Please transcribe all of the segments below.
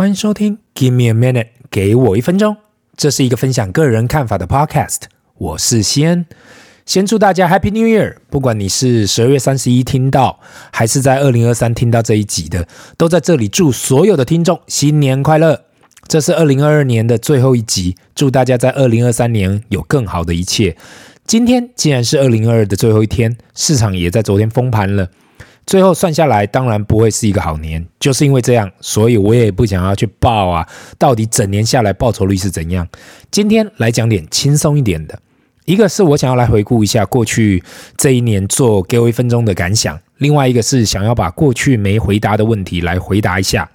欢迎收听 Give me a minute，给我一分钟。这是一个分享个人看法的 podcast。我是西恩，先祝大家 Happy New Year！不管你是十二月三十一听到，还是在二零二三听到这一集的，都在这里祝所有的听众新年快乐。这是二零二二年的最后一集，祝大家在二零二三年有更好的一切。今天既然是二零二二的最后一天，市场也在昨天封盘了。最后算下来，当然不会是一个好年。就是因为这样，所以我也不想要去报啊，到底整年下来报酬率是怎样？今天来讲点轻松一点的。一个是我想要来回顾一下过去这一年做给我一分钟的感想，另外一个是想要把过去没回答的问题来回答一下。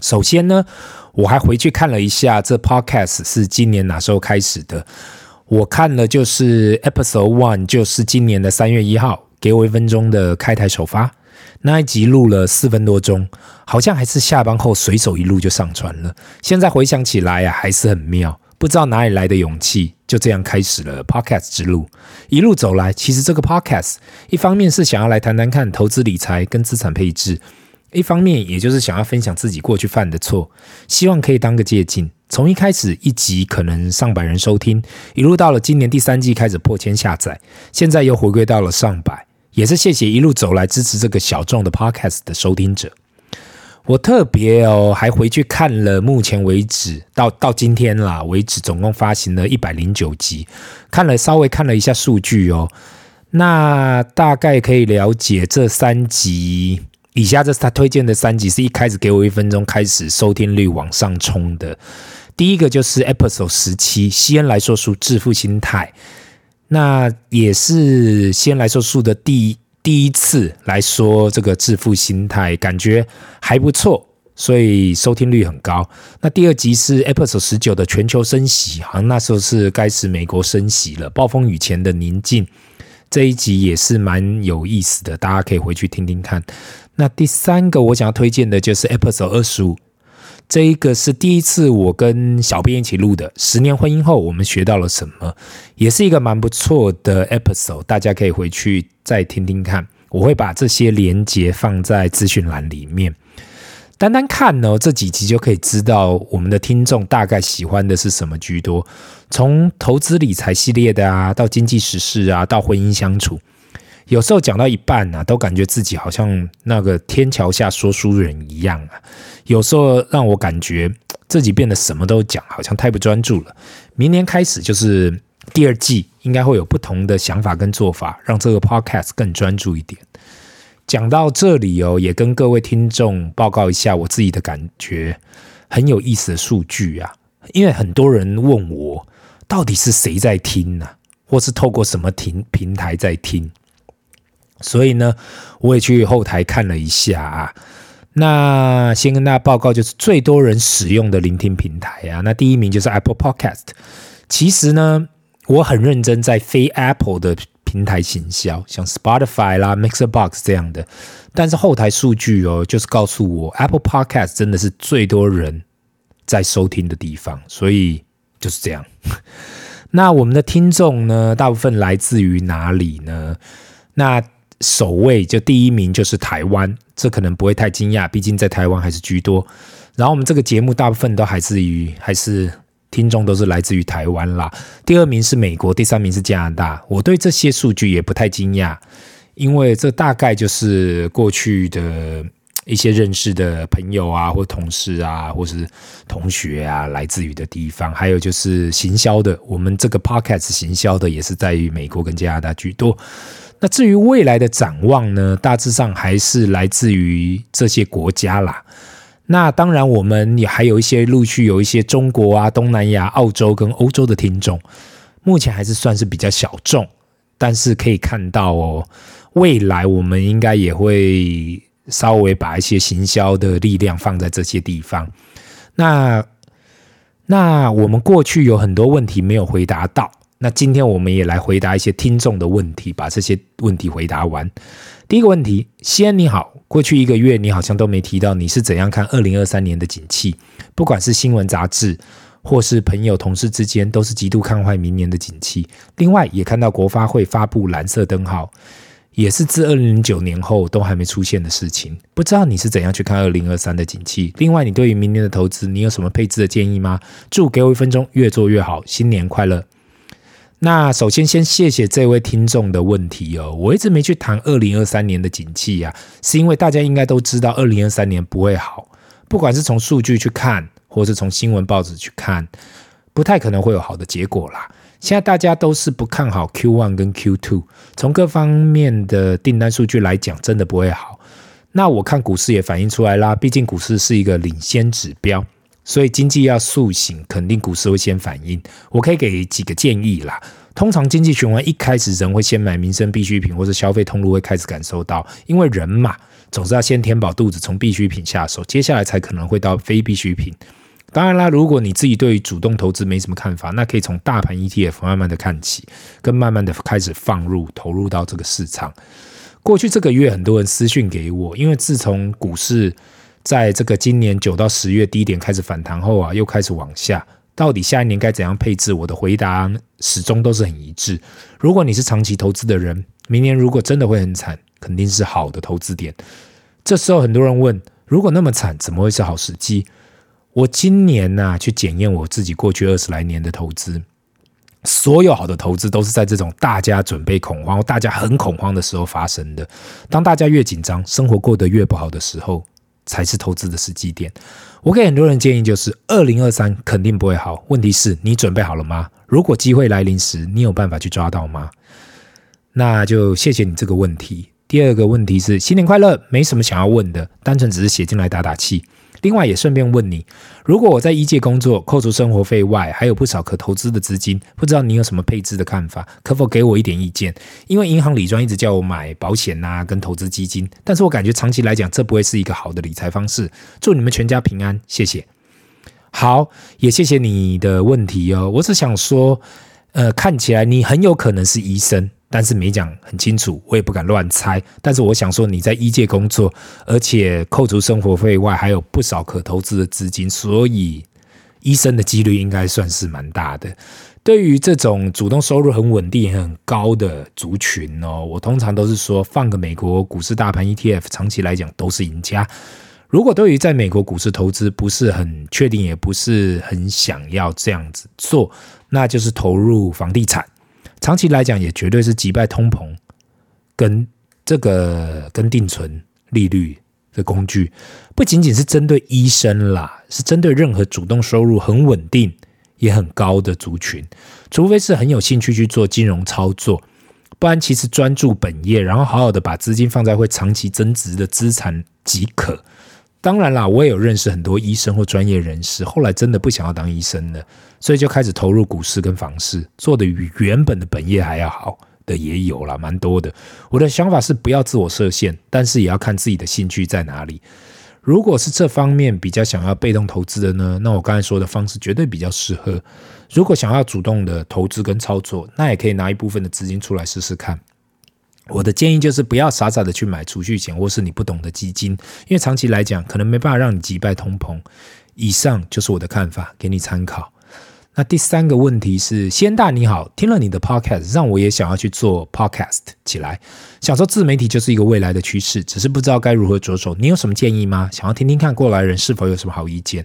首先呢，我还回去看了一下这 podcast 是今年哪时候开始的。我看了就是 episode one，就是今年的三月一号，给我一分钟的开台首发那一集录了四分多钟，好像还是下班后随手一录就上传了。现在回想起来啊，还是很妙，不知道哪里来的勇气，就这样开始了 podcast 之路。一路走来，其实这个 podcast 一方面是想要来谈谈看投资理财跟资产配置。一方面，也就是想要分享自己过去犯的错，希望可以当个借镜。从一开始一集可能上百人收听，一路到了今年第三季开始破千下载，现在又回归到了上百，也是谢谢一路走来支持这个小众的 podcast 的收听者。我特别哦，还回去看了目前为止到到今天啦为止，总共发行了一百零九集，看了稍微看了一下数据哦，那大概可以了解这三集。以下这是他推荐的三集，是一开始给我一分钟开始收听率往上冲的。第一个就是 Episode 十七，西恩来说书致富心态，那也是先来说书的第第一次来说这个致富心态，感觉还不错，所以收听率很高。那第二集是 Episode 十九的全球升息，好像那时候是该是美国升息了，暴风雨前的宁静。这一集也是蛮有意思的，大家可以回去听听看。那第三个我想要推荐的就是 Episode 二十五，这一个是第一次我跟小编一起录的。十年婚姻后，我们学到了什么？也是一个蛮不错的 Episode，大家可以回去再听听看。我会把这些连结放在资讯栏里面。单单看呢，这几集就可以知道我们的听众大概喜欢的是什么居多。从投资理财系列的啊，到经济时事啊，到婚姻相处。有时候讲到一半啊，都感觉自己好像那个天桥下说书人一样啊。有时候让我感觉自己变得什么都讲，好像太不专注了。明年开始就是第二季，应该会有不同的想法跟做法，让这个 podcast 更专注一点。讲到这里哦，也跟各位听众报告一下我自己的感觉，很有意思的数据啊。因为很多人问我，到底是谁在听呢？或是透过什么平平台在听？所以呢，我也去后台看了一下啊。那先跟大家报告，就是最多人使用的聆听平台啊。那第一名就是 Apple Podcast。其实呢，我很认真在非 Apple 的平台行销，像 Spotify 啦、Mixerbox 这样的。但是后台数据哦，就是告诉我 Apple Podcast 真的是最多人在收听的地方。所以就是这样。那我们的听众呢，大部分来自于哪里呢？那首位就第一名就是台湾，这可能不会太惊讶，毕竟在台湾还是居多。然后我们这个节目大部分都还是于，还是听众都是来自于台湾啦。第二名是美国，第三名是加拿大。我对这些数据也不太惊讶，因为这大概就是过去的一些认识的朋友啊，或同事啊，或是同学啊，来自于的地方。还有就是行销的，我们这个 podcast 行销的也是在于美国跟加拿大居多。那至于未来的展望呢，大致上还是来自于这些国家啦。那当然，我们也还有一些陆续有一些中国啊、东南亚、澳洲跟欧洲的听众，目前还是算是比较小众。但是可以看到哦，未来我们应该也会稍微把一些行销的力量放在这些地方。那那我们过去有很多问题没有回答到。那今天我们也来回答一些听众的问题，把这些问题回答完。第一个问题，西安你好，过去一个月你好像都没提到你是怎样看二零二三年的景气，不管是新闻杂志或是朋友同事之间，都是极度看坏明年的景气。另外也看到国发会发布蓝色灯号，也是自二零零九年后都还没出现的事情。不知道你是怎样去看二零二三的景气？另外，你对于明年的投资，你有什么配置的建议吗？祝给我一分钟，越做越好，新年快乐！那首先先谢谢这位听众的问题哦。我一直没去谈二零二三年的景气呀，是因为大家应该都知道二零二三年不会好，不管是从数据去看，或是从新闻报纸去看，不太可能会有好的结果啦。现在大家都是不看好 Q1 跟 Q2，从各方面的订单数据来讲，真的不会好。那我看股市也反映出来啦，毕竟股市是一个领先指标，所以经济要塑形，肯定股市会先反应。我可以给几个建议啦。通常经济循环一开始，人会先买民生必需品，或者消费通路会开始感受到，因为人嘛，总是要先填饱肚子，从必需品下手，接下来才可能会到非必需品。当然啦，如果你自己对于主动投资没什么看法，那可以从大盘 ETF 慢慢的看起，跟慢慢的开始放入投入到这个市场。过去这个月，很多人私讯给我，因为自从股市在这个今年九到十月低点开始反弹后啊，又开始往下，到底下一年该怎样配置？我的回答始终都是很一致。如果你是长期投资的人，明年如果真的会很惨，肯定是好的投资点。这时候很多人问，如果那么惨，怎么会是好时机？我今年呢、去检验我自己过去二十来年的投资，所有好的投资都是在这种大家准备恐慌、大家很恐慌的时候发生的。当大家越紧张，生活过得越不好的时候，才是投资的时机点。我给很多人建议就是，二零二三肯定不会好。问题是你准备好了吗？如果机会来临时，你有办法去抓到吗？那就谢谢你这个问题。第二个问题是，新年快乐，没什么想要问的，单纯只是写进来打打气。另外也顺便问你，如果我在一界工作，扣除生活费外，还有不少可投资的资金，不知道你有什么配置的看法？可否给我一点意见？因为银行理专一直叫我买保险呐、啊，跟投资基金，但是我感觉长期来讲，这不会是一个好的理财方式。祝你们全家平安，谢谢。好，也谢谢你的问题哦。我只想说，呃，看起来你很有可能是医生。但是没讲很清楚，我也不敢乱猜。但是我想说，你在医界工作，而且扣除生活费外，还有不少可投资的资金，所以医生的几率应该算是蛮大的。对于这种主动收入很稳定、很高的族群哦，我通常都是说，放个美国股市大盘 ETF，长期来讲都是赢家。如果对于在美国股市投资不是很确定，也不是很想要这样子做，那就是投入房地产。长期来讲，也绝对是击败通膨跟这个跟定存利率的工具，不仅仅是针对医生啦，是针对任何主动收入很稳定也很高的族群，除非是很有兴趣去做金融操作，不然其实专注本业，然后好好的把资金放在会长期增值的资产即可。当然啦，我也有认识很多医生或专业人士，后来真的不想要当医生了，所以就开始投入股市跟房市，做的比原本的本业还要好的也有啦，蛮多的。我的想法是不要自我设限，但是也要看自己的兴趣在哪里。如果是这方面比较想要被动投资的呢，那我刚才说的方式绝对比较适合。如果想要主动的投资跟操作，那也可以拿一部分的资金出来试试看。我的建议就是不要傻傻的去买储蓄险或是你不懂的基金，因为长期来讲可能没办法让你击败通膨。以上就是我的看法，给你参考。那第三个问题是，先大你好，听了你的 podcast，让我也想要去做 podcast 起来。想说自媒体就是一个未来的趋势，只是不知道该如何着手。你有什么建议吗？想要听听看过来人是否有什么好意见。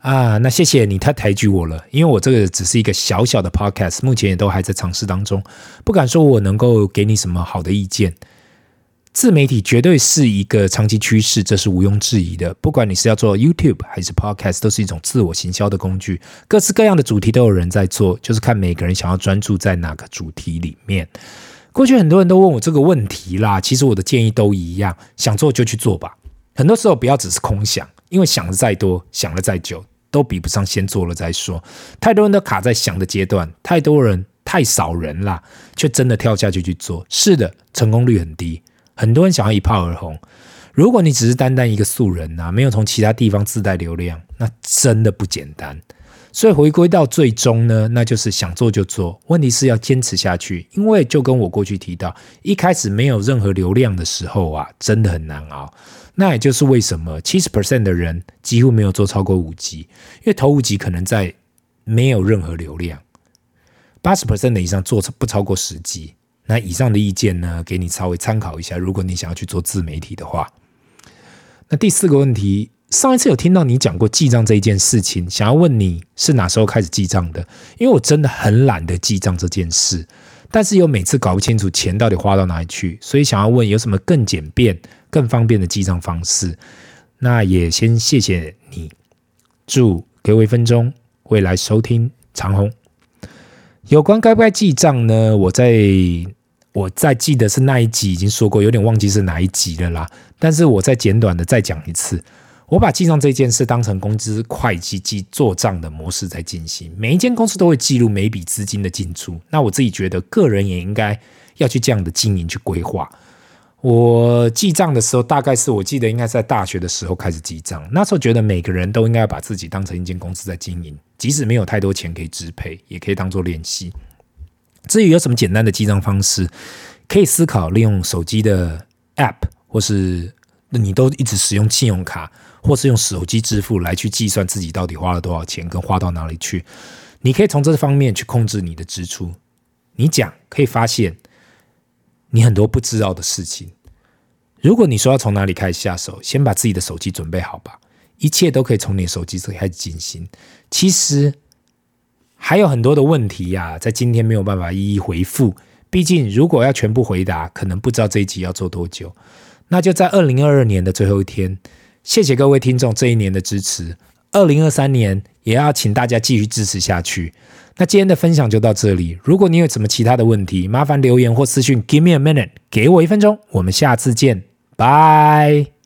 啊，那谢谢你太抬举我了，因为我这个只是一个小小的 podcast，目前也都还在尝试当中，不敢说我能够给你什么好的意见。自媒体绝对是一个长期趋势，这是毋庸置疑的。不管你是要做 YouTube 还是 podcast，都是一种自我行销的工具，各式各样的主题都有人在做，就是看每个人想要专注在哪个主题里面。过去很多人都问我这个问题啦，其实我的建议都一样，想做就去做吧。很多时候不要只是空想，因为想的再多，想了再久。都比不上先做了再说，太多人都卡在想的阶段，太多人太少人啦，却真的跳下去去做。是的，成功率很低，很多人想要一炮而红。如果你只是单单一个素人呐、啊，没有从其他地方自带流量，那真的不简单。所以回归到最终呢，那就是想做就做，问题是要坚持下去。因为就跟我过去提到，一开始没有任何流量的时候啊，真的很难熬。那也就是为什么七十 percent 的人几乎没有做超过五级，因为头五级可能在没有任何流量，八十 percent 的以上做不超过十级，那以上的意见呢，给你稍微参考一下。如果你想要去做自媒体的话，那第四个问题，上一次有听到你讲过记账这一件事情，想要问你是哪时候开始记账的？因为我真的很懒得记账这件事，但是又每次搞不清楚钱到底花到哪里去，所以想要问有什么更简便、更方便的记账方式？那也先谢谢你，祝给我一分钟，未来收听长虹。有关该不该记账呢？我在我在记得是那一集已经说过，有点忘记是哪一集了啦。但是我再简短的再讲一次，我把记账这件事当成公司会计记做账的模式在进行。每一间公司都会记录每笔资金的进出，那我自己觉得个人也应该要去这样的经营去规划。我记账的时候，大概是我记得应该在大学的时候开始记账。那时候觉得每个人都应该把自己当成一间公司在经营，即使没有太多钱可以支配，也可以当做练习。至于有什么简单的记账方式，可以思考利用手机的 App，或是你都一直使用信用卡，或是用手机支付来去计算自己到底花了多少钱，跟花到哪里去。你可以从这方面去控制你的支出。你讲可以发现。你很多不知道的事情，如果你说要从哪里开始下手，先把自己的手机准备好吧，一切都可以从你手机这里开始进行。其实还有很多的问题呀、在今天没有办法一一回复。毕竟如果要全部回答，可能不知道这一集要做多久。那就在二零二二年的最后一天，谢谢各位听众这一年的支持。二零二三年也要请大家继续支持下去。那今天的分享就到这里。如果你有什么其他的问题，麻烦留言或私讯，Give me a minute，给我一分钟。我们下次见，拜。